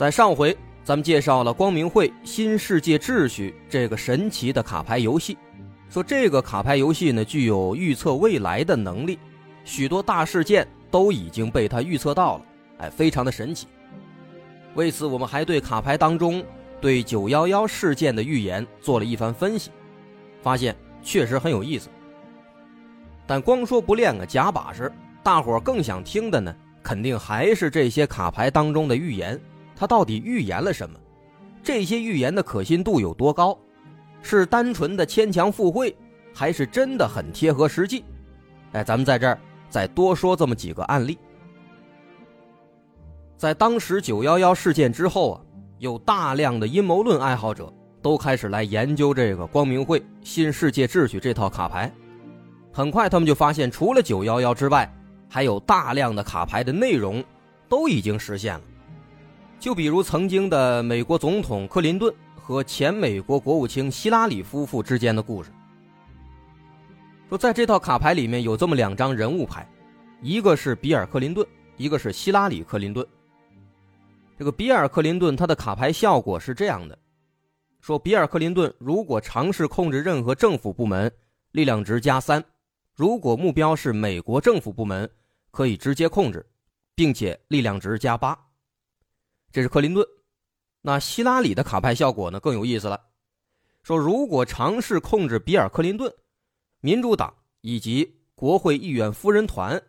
在上回，咱们介绍了光明会新世界秩序这个神奇的卡牌游戏，说这个卡牌游戏呢具有预测未来的能力，许多大事件都已经被它预测到了，哎，非常的神奇。为此，我们还对卡牌当中对九幺幺事件的预言做了一番分析，发现。确实很有意思，但光说不练个假把式，大伙更想听的呢，肯定还是这些卡牌当中的预言。他到底预言了什么？这些预言的可信度有多高？是单纯的牵强附会，还是真的很贴合实际？哎，咱们在这儿再多说这么几个案例。在当时九幺幺事件之后啊，有大量的阴谋论爱好者。都开始来研究这个光明会新世界秩序这套卡牌，很快他们就发现，除了九幺幺之外，还有大量的卡牌的内容都已经实现了。就比如曾经的美国总统克林顿和前美国国务卿希拉里夫妇之间的故事。说在这套卡牌里面有这么两张人物牌，一个是比尔克林顿，一个是希拉里克林顿。这个比尔克林顿他的卡牌效果是这样的。说比尔·克林顿如果尝试控制任何政府部门，力量值加三；如果目标是美国政府部门，可以直接控制，并且力量值加八。这是克林顿。那希拉里的卡牌效果呢更有意思了。说如果尝试控制比尔·克林顿、民主党以及国会议员夫人团，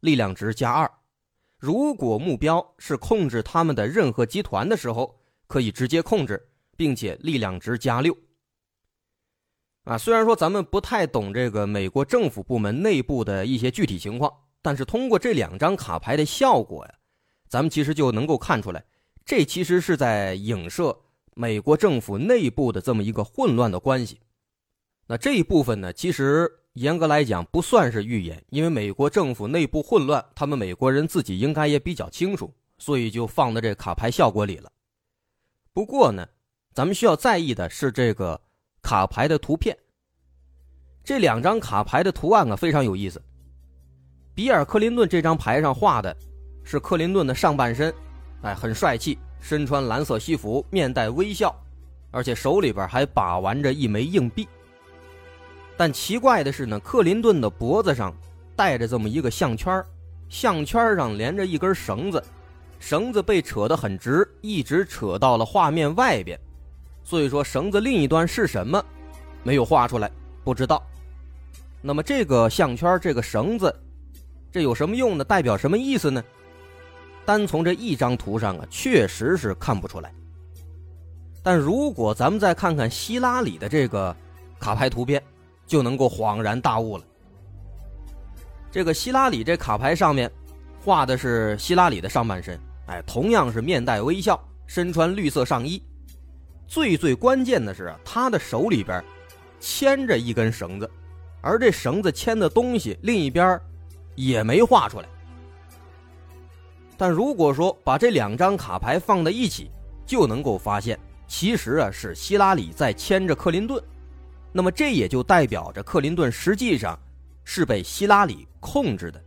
力量值加二；如果目标是控制他们的任何集团的时候，可以直接控制。并且力量值加六。啊，虽然说咱们不太懂这个美国政府部门内部的一些具体情况，但是通过这两张卡牌的效果呀，咱们其实就能够看出来，这其实是在影射美国政府内部的这么一个混乱的关系。那这一部分呢，其实严格来讲不算是预言，因为美国政府内部混乱，他们美国人自己应该也比较清楚，所以就放在这卡牌效果里了。不过呢。咱们需要在意的是这个卡牌的图片。这两张卡牌的图案啊非常有意思。比尔·克林顿这张牌上画的是克林顿的上半身，哎，很帅气，身穿蓝色西服，面带微笑，而且手里边还把玩着一枚硬币。但奇怪的是呢，克林顿的脖子上戴着这么一个项圈，项圈上连着一根绳子，绳子被扯得很直，一直扯到了画面外边。所以说，绳子另一端是什么，没有画出来，不知道。那么这个项圈，这个绳子，这有什么用呢？代表什么意思呢？单从这一张图上啊，确实是看不出来。但如果咱们再看看希拉里的这个卡牌图片，就能够恍然大悟了。这个希拉里这卡牌上面画的是希拉里的上半身，哎，同样是面带微笑，身穿绿色上衣。最最关键的是，他的手里边牵着一根绳子，而这绳子牵的东西另一边也没画出来。但如果说把这两张卡牌放在一起，就能够发现，其实啊是希拉里在牵着克林顿，那么这也就代表着克林顿实际上是被希拉里控制的。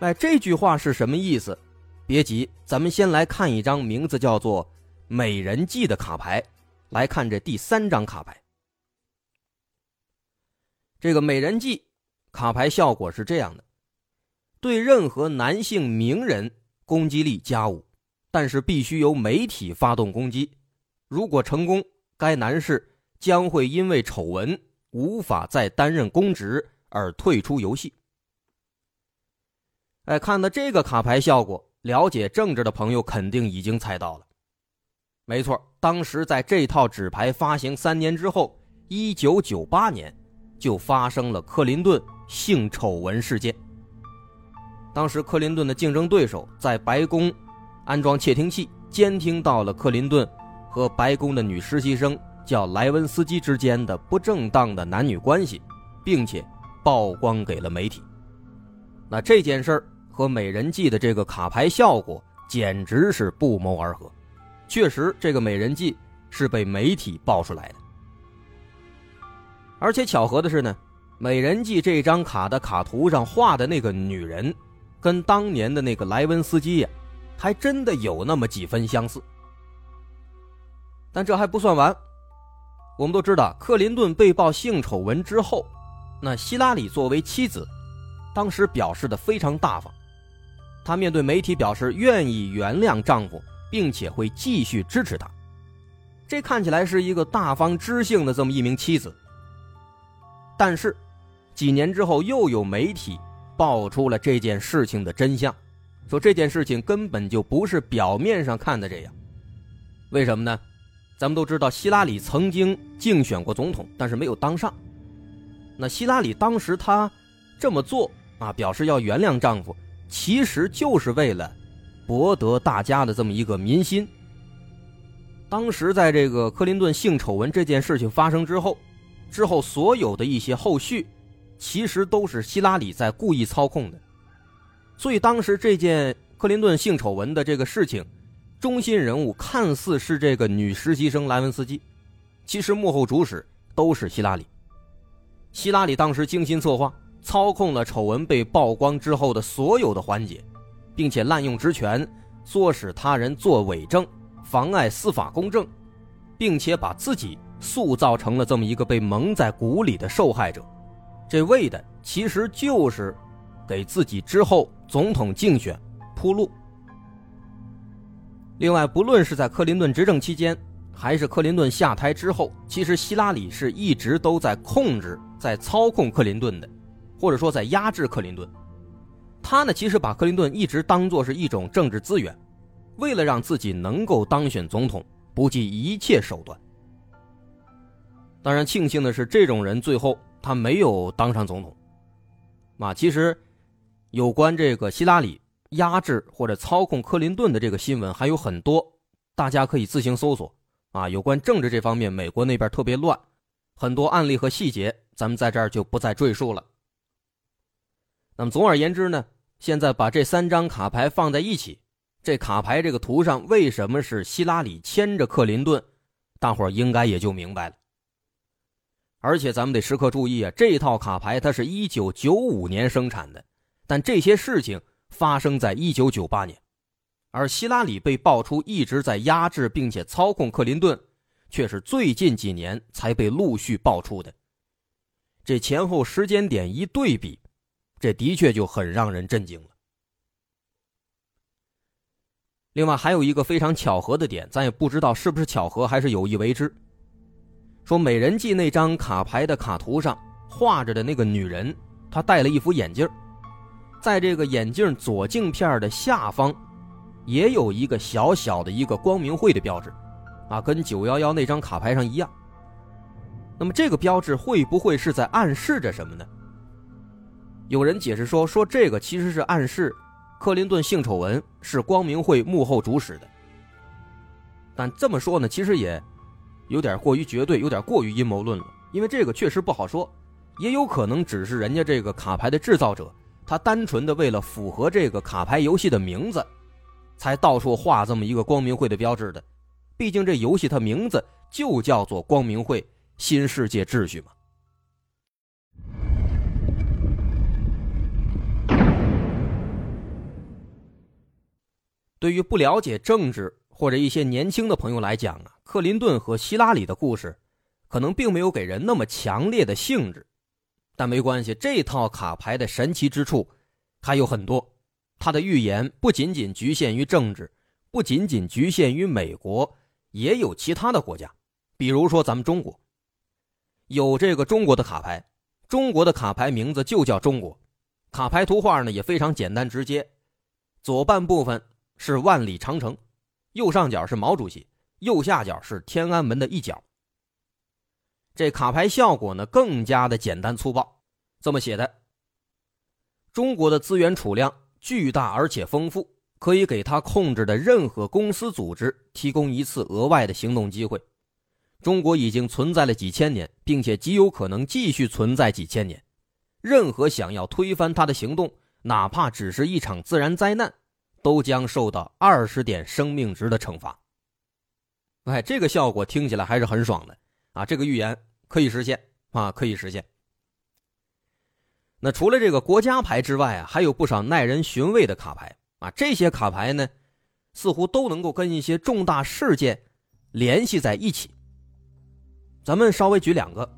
哎，这句话是什么意思？别急，咱们先来看一张名字叫做。美人计的卡牌，来看这第三张卡牌。这个美人计卡牌效果是这样的：对任何男性名人攻击力加五，但是必须由媒体发动攻击。如果成功，该男士将会因为丑闻无法再担任公职而退出游戏。哎，看到这个卡牌效果，了解政治的朋友肯定已经猜到了。没错，当时在这套纸牌发行三年之后，一九九八年，就发生了克林顿性丑闻事件。当时克林顿的竞争对手在白宫安装窃听器，监听到了克林顿和白宫的女实习生叫莱文斯基之间的不正当的男女关系，并且曝光给了媒体。那这件事儿和美人计的这个卡牌效果简直是不谋而合。确实，这个美人计是被媒体爆出来的。而且巧合的是呢，美人计这张卡的卡图上画的那个女人，跟当年的那个莱文斯基呀，还真的有那么几分相似。但这还不算完，我们都知道，克林顿被曝性丑闻之后，那希拉里作为妻子，当时表示的非常大方，她面对媒体表示愿意原谅丈夫，并且会继续支持他。这看起来是一个大方知性的这么一名妻子。但是，几年之后又有媒体爆出了这件事情的真相，说这件事情根本就不是表面上看的这样。为什么呢？咱们都知道，希拉里曾经竞选过总统，但是没有当上。那希拉里当时她这么做啊，表示要原谅丈夫，其实就是为了博得大家的这么一个民心。当时在这个克林顿性丑闻这件事情发生之后。之后所有的一些后续，其实都是希拉里在故意操控的，所以当时这件克林顿性丑闻的这个事情，中心人物看似是这个女实习生莱文斯基，其实幕后主使都是希拉里。希拉里当时精心策划，操控了丑闻被曝光之后的所有的环节，并且滥用职权，唆使他人作伪证，妨碍司法公正，并且把自己。塑造成了这么一个被蒙在鼓里的受害者，这为的其实就是给自己之后总统竞选铺路。另外，不论是在克林顿执政期间，还是克林顿下台之后，其实希拉里是一直都在控制、在操控克林顿的，或者说在压制克林顿。他呢，其实把克林顿一直当作是一种政治资源，为了让自己能够当选总统，不计一切手段。当然，庆幸的是，这种人最后他没有当上总统。啊，其实有关这个希拉里压制或者操控克林顿的这个新闻还有很多，大家可以自行搜索。啊，有关政治这方面，美国那边特别乱，很多案例和细节，咱们在这儿就不再赘述了。那么，总而言之呢，现在把这三张卡牌放在一起，这卡牌这个图上为什么是希拉里牵着克林顿，大伙儿应该也就明白了。而且咱们得时刻注意啊，这套卡牌它是一九九五年生产的，但这些事情发生在一九九八年，而希拉里被爆出一直在压制并且操控克林顿，却是最近几年才被陆续爆出的。这前后时间点一对比，这的确就很让人震惊了。另外还有一个非常巧合的点，咱也不知道是不是巧合还是有意为之。说美人计那张卡牌的卡图上画着的那个女人，她戴了一副眼镜，在这个眼镜左镜片的下方，也有一个小小的一个光明会的标志，啊，跟九幺幺那张卡牌上一样。那么这个标志会不会是在暗示着什么呢？有人解释说，说这个其实是暗示克林顿性丑闻是光明会幕后主使的。但这么说呢，其实也。有点过于绝对，有点过于阴谋论了。因为这个确实不好说，也有可能只是人家这个卡牌的制造者，他单纯的为了符合这个卡牌游戏的名字，才到处画这么一个光明会的标志的。毕竟这游戏它名字就叫做光明会新世界秩序嘛。对于不了解政治或者一些年轻的朋友来讲啊。克林顿和希拉里的故事，可能并没有给人那么强烈的兴致，但没关系，这套卡牌的神奇之处还有很多。它的预言不仅仅局限于政治，不仅仅局限于美国，也有其他的国家，比如说咱们中国，有这个中国的卡牌，中国的卡牌名字就叫中国，卡牌图画呢也非常简单直接，左半部分是万里长城，右上角是毛主席。右下角是天安门的一角。这卡牌效果呢更加的简单粗暴，这么写的：中国的资源储量巨大而且丰富，可以给他控制的任何公司组织提供一次额外的行动机会。中国已经存在了几千年，并且极有可能继续存在几千年。任何想要推翻他的行动，哪怕只是一场自然灾难，都将受到二十点生命值的惩罚。哎，这个效果听起来还是很爽的啊！这个预言可以实现啊，可以实现。那除了这个国家牌之外啊，还有不少耐人寻味的卡牌啊。这些卡牌呢，似乎都能够跟一些重大事件联系在一起。咱们稍微举两个，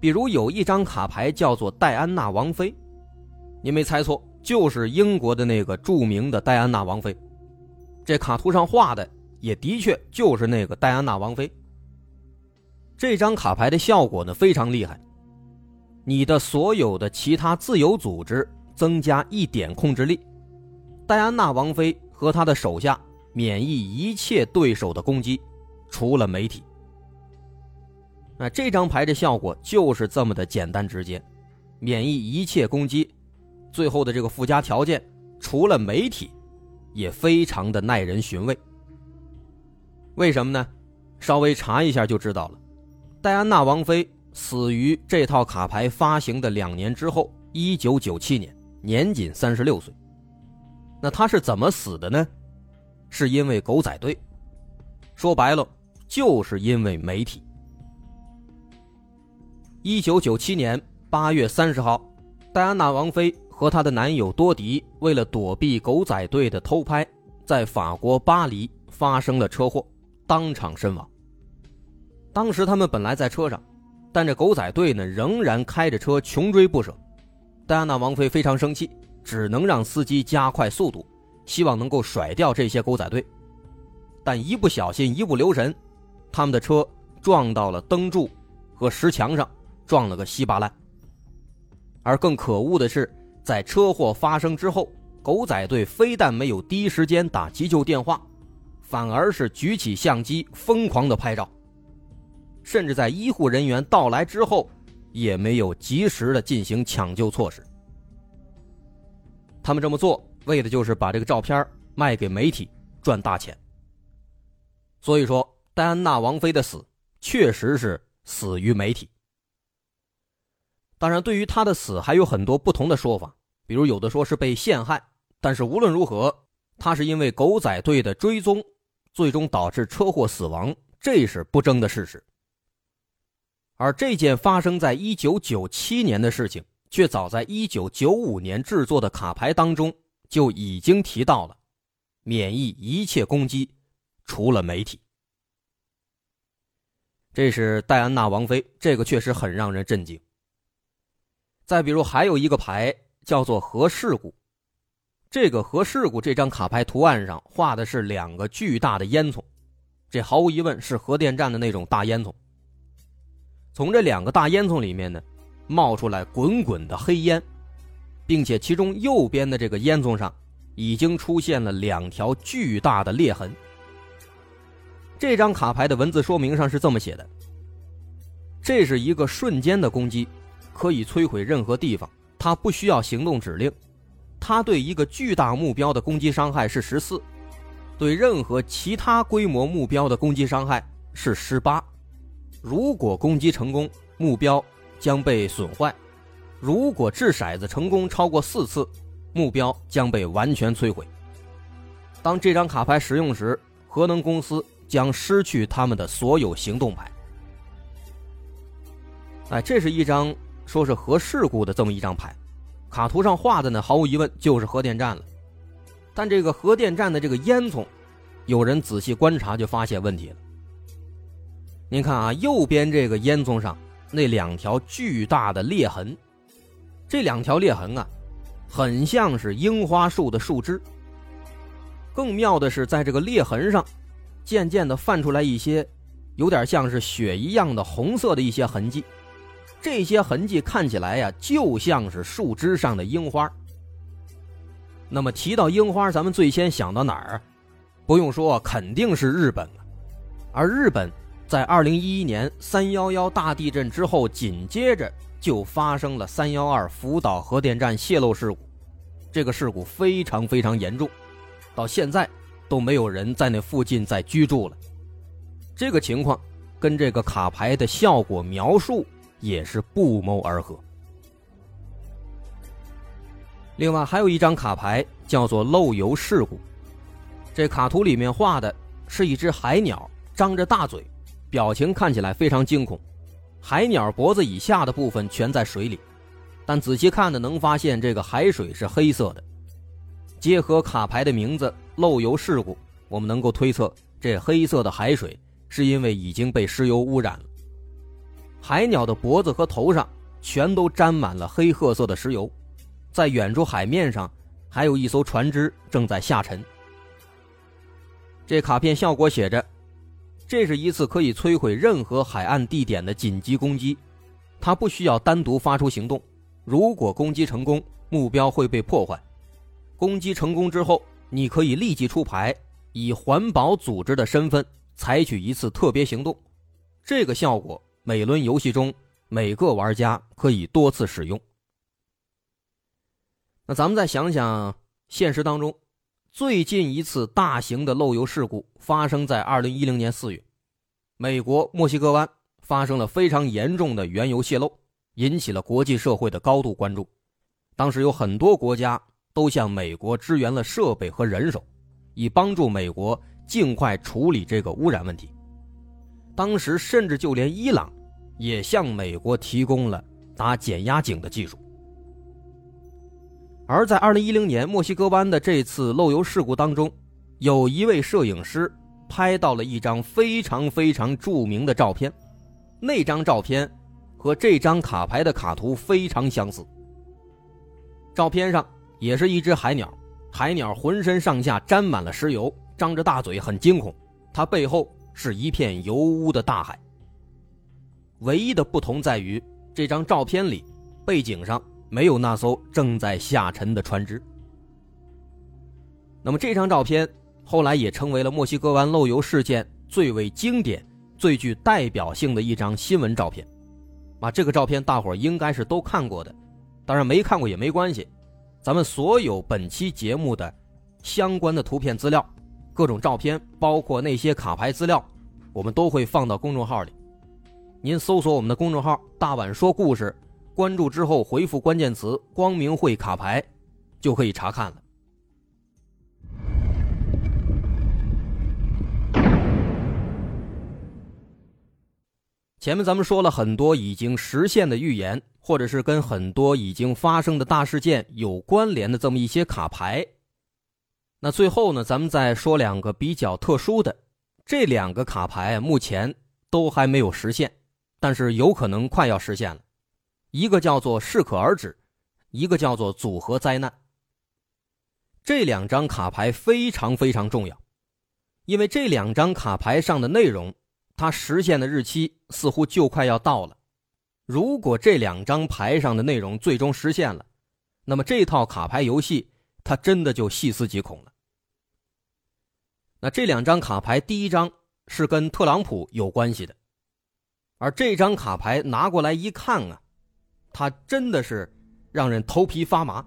比如有一张卡牌叫做戴安娜王妃，您没猜错，就是英国的那个著名的戴安娜王妃。这卡图上画的也的确就是那个戴安娜王妃。这张卡牌的效果呢非常厉害。你的所有的其他自由组织增加一点控制力，戴安娜王妃和她的手下免疫一切对手的攻击，除了媒体。那这张牌的效果就是这么的简单直接，免疫一切攻击，最后的这个附加条件，除了媒体，也非常的耐人寻味。为什么呢？稍微查一下就知道了，戴安娜王妃。死于这套卡牌发行的两年之后，一九九七年，年仅三十六岁。那她是怎么死的呢？是因为狗仔队。说白了，就是因为媒体。一九九七年八月三十号，戴安娜王妃和她的男友多迪为了躲避狗仔队的偷拍，在法国巴黎发生了车祸，当场身亡。当时他们本来在车上。但这狗仔队呢，仍然开着车穷追不舍。戴安娜王妃非常生气，只能让司机加快速度，希望能够甩掉这些狗仔队。但一不小心，一不留神，他们的车撞到了灯柱和石墙上，撞了个稀巴烂。而更可恶的是，在车祸发生之后，狗仔队非但没有第一时间打急救电话，反而是举起相机疯狂的拍照。甚至在医护人员到来之后，也没有及时的进行抢救措施。他们这么做，为的就是把这个照片卖给媒体赚大钱。所以说，戴安娜王妃的死确实是死于媒体。当然，对于她的死还有很多不同的说法，比如有的说是被陷害，但是无论如何，她是因为狗仔队的追踪，最终导致车祸死亡，这是不争的事实。而这件发生在一九九七年的事情，却早在一九九五年制作的卡牌当中就已经提到了，免疫一切攻击，除了媒体。这是戴安娜王妃，这个确实很让人震惊。再比如，还有一个牌叫做核事故，这个核事故这张卡牌图案上画的是两个巨大的烟囱，这毫无疑问是核电站的那种大烟囱。从这两个大烟囱里面呢，冒出来滚滚的黑烟，并且其中右边的这个烟囱上，已经出现了两条巨大的裂痕。这张卡牌的文字说明上是这么写的：这是一个瞬间的攻击，可以摧毁任何地方，它不需要行动指令，它对一个巨大目标的攻击伤害是十四，对任何其他规模目标的攻击伤害是十八。如果攻击成功，目标将被损坏；如果掷骰子成功超过四次，目标将被完全摧毁。当这张卡牌使用时，核能公司将失去他们的所有行动牌。哎，这是一张说是核事故的这么一张牌，卡图上画的呢，毫无疑问就是核电站了。但这个核电站的这个烟囱，有人仔细观察就发现问题了。您看啊，右边这个烟囱上那两条巨大的裂痕，这两条裂痕啊，很像是樱花树的树枝。更妙的是，在这个裂痕上，渐渐的泛出来一些，有点像是血一样的红色的一些痕迹。这些痕迹看起来呀，就像是树枝上的樱花。那么提到樱花，咱们最先想到哪儿？不用说，肯定是日本了。而日本。在二零一一年三幺幺大地震之后，紧接着就发生了三幺二福岛核电站泄漏事故。这个事故非常非常严重，到现在都没有人在那附近再居住了。这个情况跟这个卡牌的效果描述也是不谋而合。另外还有一张卡牌叫做漏油事故，这卡图里面画的是一只海鸟，张着大嘴，表情看起来非常惊恐。海鸟脖子以下的部分全在水里，但仔细看的，能发现这个海水是黑色的。结合卡牌的名字“漏油事故”，我们能够推测，这黑色的海水是因为已经被石油污染了。海鸟的脖子和头上全都沾满了黑褐色的石油，在远处海面上还有一艘船只正在下沉。这卡片效果写着。这是一次可以摧毁任何海岸地点的紧急攻击，它不需要单独发出行动。如果攻击成功，目标会被破坏。攻击成功之后，你可以立即出牌，以环保组织的身份采取一次特别行动。这个效果每轮游戏中每个玩家可以多次使用。那咱们再想想，现实当中。最近一次大型的漏油事故发生在二零一零年四月，美国墨西哥湾发生了非常严重的原油泄漏，引起了国际社会的高度关注。当时有很多国家都向美国支援了设备和人手，以帮助美国尽快处理这个污染问题。当时甚至就连伊朗也向美国提供了打减压井的技术。而在二零一零年墨西哥湾的这次漏油事故当中，有一位摄影师拍到了一张非常非常著名的照片，那张照片和这张卡牌的卡图非常相似。照片上也是一只海鸟，海鸟浑身上下沾满了石油，张着大嘴，很惊恐。它背后是一片油污的大海。唯一的不同在于，这张照片里背景上。没有那艘正在下沉的船只。那么这张照片后来也成为了墨西哥湾漏油事件最为经典、最具代表性的一张新闻照片。啊，这个照片大伙应该是都看过的，当然没看过也没关系。咱们所有本期节目的相关的图片资料、各种照片，包括那些卡牌资料，我们都会放到公众号里。您搜索我们的公众号“大碗说故事”。关注之后回复关键词“光明会卡牌”，就可以查看了。前面咱们说了很多已经实现的预言，或者是跟很多已经发生的大事件有关联的这么一些卡牌。那最后呢，咱们再说两个比较特殊的，这两个卡牌目前都还没有实现，但是有可能快要实现了。一个叫做适可而止，一个叫做组合灾难。这两张卡牌非常非常重要，因为这两张卡牌上的内容，它实现的日期似乎就快要到了。如果这两张牌上的内容最终实现了，那么这套卡牌游戏它真的就细思极恐了。那这两张卡牌，第一张是跟特朗普有关系的，而这张卡牌拿过来一看啊。它真的是让人头皮发麻，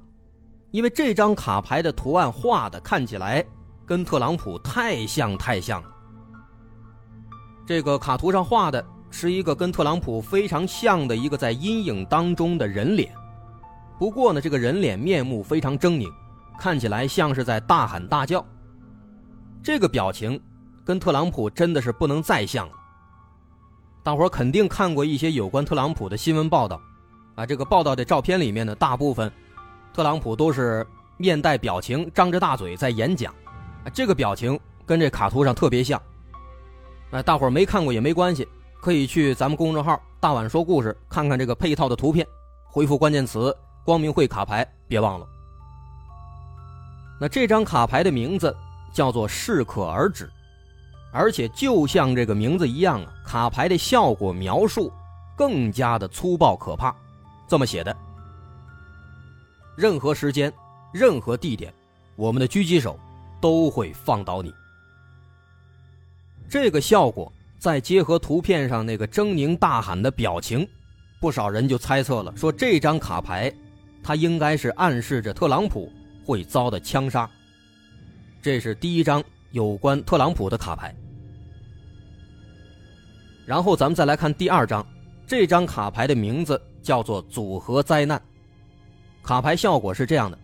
因为这张卡牌的图案画的看起来跟特朗普太像太像了。这个卡图上画的是一个跟特朗普非常像的一个在阴影当中的人脸，不过呢，这个人脸面目非常狰狞，看起来像是在大喊大叫。这个表情跟特朗普真的是不能再像了。大伙肯定看过一些有关特朗普的新闻报道。啊，这个报道的照片里面呢，大部分特朗普都是面带表情，张着大嘴在演讲，啊，这个表情跟这卡图上特别像。那，大伙没看过也没关系，可以去咱们公众号“大碗说故事”看看这个配套的图片，回复关键词“光明会卡牌”，别忘了。那这张卡牌的名字叫做“适可而止”，而且就像这个名字一样啊，卡牌的效果描述更加的粗暴可怕。这么写的：任何时间、任何地点，我们的狙击手都会放倒你。这个效果再结合图片上那个狰狞大喊的表情，不少人就猜测了，说这张卡牌，它应该是暗示着特朗普会遭的枪杀。这是第一张有关特朗普的卡牌。然后咱们再来看第二张，这张卡牌的名字叫做“组合灾难”。卡牌效果是这样的：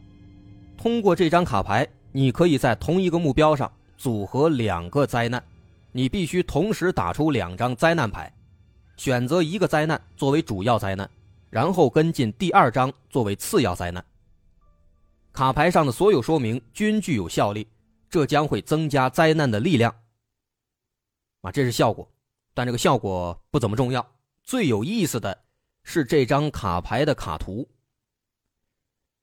通过这张卡牌，你可以在同一个目标上组合两个灾难，你必须同时打出两张灾难牌，选择一个灾难作为主要灾难，然后跟进第二张作为次要灾难。卡牌上的所有说明均具有效力，这将会增加灾难的力量。啊，这是效果。但这个效果不怎么重要，最有意思的是这张卡牌的卡图。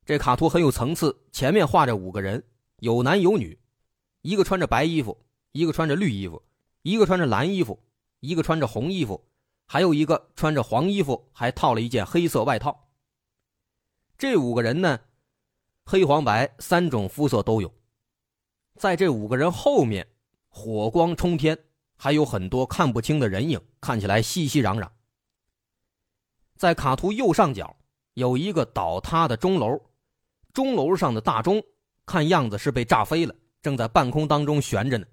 这卡图很有层次，前面画着五个人，有男有女，一个穿着白衣服，一个穿着绿衣服，一个穿着蓝衣服，一个穿着红衣服，还有一个穿着黄衣服，还套了一件黑色外套。这五个人呢，黑黄白三种肤色都有。在这五个人后面，火光冲天。还有很多看不清的人影，看起来熙熙攘攘。在卡图右上角有一个倒塌的钟楼，钟楼上的大钟看样子是被炸飞了，正在半空当中悬着呢。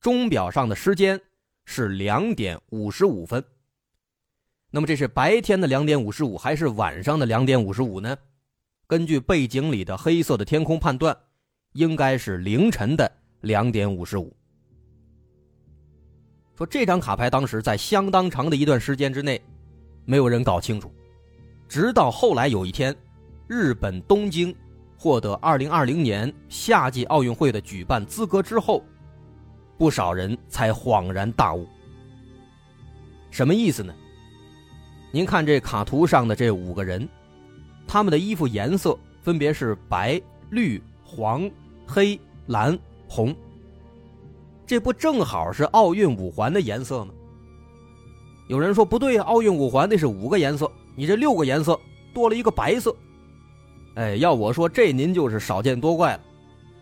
钟表上的时间是两点五十五分。那么这是白天的两点五十五，还是晚上的两点五十五呢？根据背景里的黑色的天空判断，应该是凌晨的两点五十五。说这张卡牌当时在相当长的一段时间之内，没有人搞清楚，直到后来有一天，日本东京获得2020年夏季奥运会的举办资格之后，不少人才恍然大悟。什么意思呢？您看这卡图上的这五个人，他们的衣服颜色分别是白、绿、黄、黑、蓝、红。这不正好是奥运五环的颜色吗？有人说不对呀，奥运五环那是五个颜色，你这六个颜色多了一个白色。哎，要我说这您就是少见多怪了。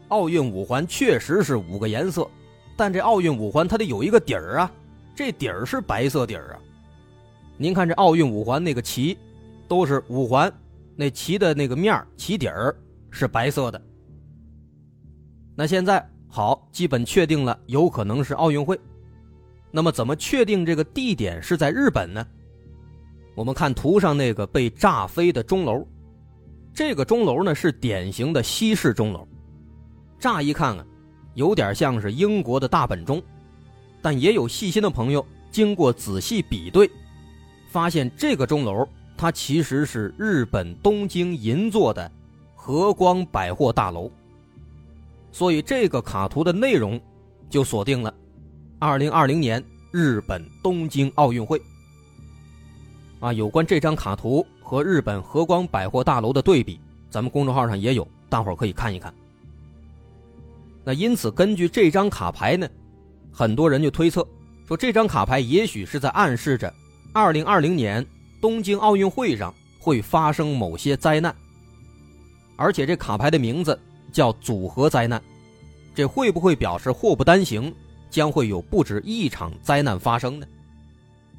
奥运五环确实是五个颜色，但这奥运五环它得有一个底儿啊，这底儿是白色底儿啊。您看这奥运五环那个旗，都是五环，那旗的那个面旗底儿是白色的。那现在。好，基本确定了，有可能是奥运会。那么，怎么确定这个地点是在日本呢？我们看图上那个被炸飞的钟楼，这个钟楼呢是典型的西式钟楼，乍一看啊，有点像是英国的大本钟，但也有细心的朋友经过仔细比对，发现这个钟楼它其实是日本东京银座的和光百货大楼。所以这个卡图的内容就锁定了二零二零年日本东京奥运会。啊，有关这张卡图和日本和光百货大楼的对比，咱们公众号上也有，大伙儿可以看一看。那因此，根据这张卡牌呢，很多人就推测说，这张卡牌也许是在暗示着二零二零年东京奥运会上会发生某些灾难，而且这卡牌的名字。叫组合灾难，这会不会表示祸不单行，将会有不止一场灾难发生呢？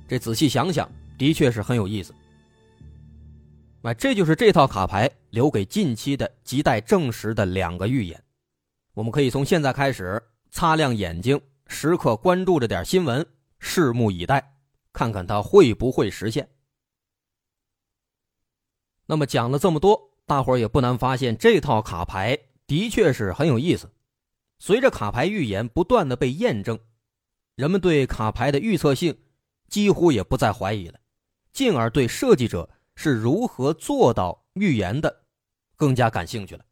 这仔细想想，的确是很有意思。那这就是这套卡牌留给近期的亟待证实的两个预言。我们可以从现在开始擦亮眼睛，时刻关注着点新闻，拭目以待，看看它会不会实现。那么讲了这么多，大伙儿也不难发现，这套卡牌。的确是很有意思。随着卡牌预言不断的被验证，人们对卡牌的预测性几乎也不再怀疑了，进而对设计者是如何做到预言的更加感兴趣了。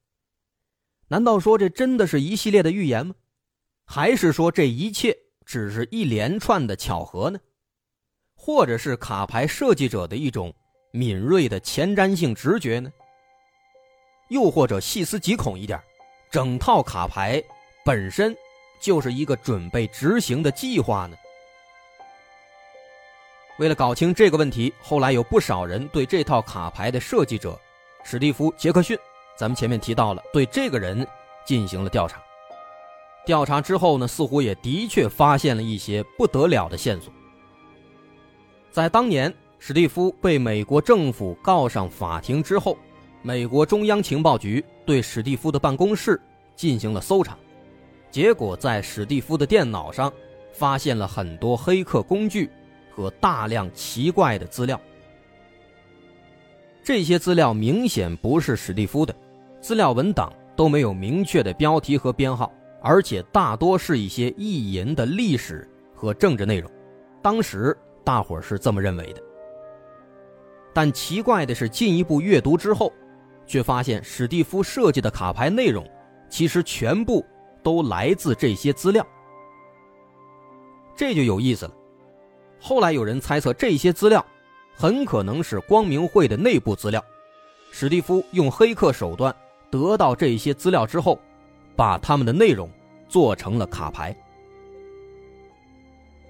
难道说这真的是一系列的预言吗？还是说这一切只是一连串的巧合呢？或者是卡牌设计者的一种敏锐的前瞻性直觉呢？又或者细思极恐一点，整套卡牌本身就是一个准备执行的计划呢？为了搞清这个问题，后来有不少人对这套卡牌的设计者史蒂夫·杰克逊，咱们前面提到了，对这个人进行了调查。调查之后呢，似乎也的确发现了一些不得了的线索。在当年史蒂夫被美国政府告上法庭之后。美国中央情报局对史蒂夫的办公室进行了搜查，结果在史蒂夫的电脑上发现了很多黑客工具和大量奇怪的资料。这些资料明显不是史蒂夫的，资料文档都没有明确的标题和编号，而且大多是一些意淫的历史和政治内容。当时大伙是这么认为的。但奇怪的是，进一步阅读之后，却发现史蒂夫设计的卡牌内容，其实全部都来自这些资料。这就有意思了。后来有人猜测，这些资料很可能是光明会的内部资料。史蒂夫用黑客手段得到这些资料之后，把他们的内容做成了卡牌。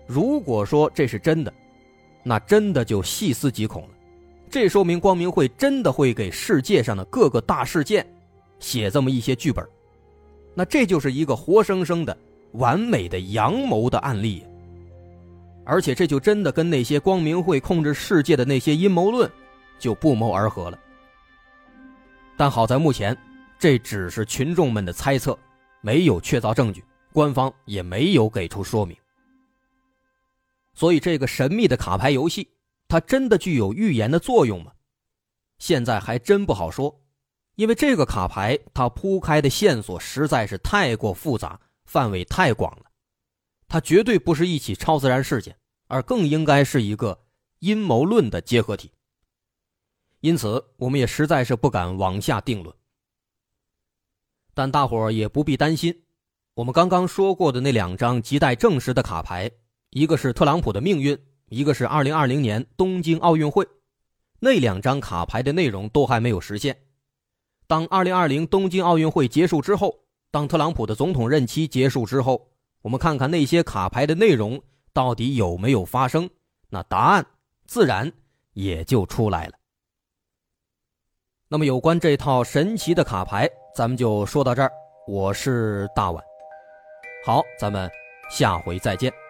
如果说这是真的，那真的就细思极恐了。这说明光明会真的会给世界上的各个大事件写这么一些剧本，那这就是一个活生生的完美的阳谋的案例，而且这就真的跟那些光明会控制世界的那些阴谋论就不谋而合了。但好在目前这只是群众们的猜测，没有确凿证据，官方也没有给出说明，所以这个神秘的卡牌游戏。它真的具有预言的作用吗？现在还真不好说，因为这个卡牌它铺开的线索实在是太过复杂，范围太广了。它绝对不是一起超自然事件，而更应该是一个阴谋论的结合体。因此，我们也实在是不敢往下定论。但大伙儿也不必担心，我们刚刚说过的那两张亟待证实的卡牌，一个是特朗普的命运。一个是二零二零年东京奥运会，那两张卡牌的内容都还没有实现。当二零二零东京奥运会结束之后，当特朗普的总统任期结束之后，我们看看那些卡牌的内容到底有没有发生，那答案自然也就出来了。那么有关这套神奇的卡牌，咱们就说到这儿。我是大碗，好，咱们下回再见。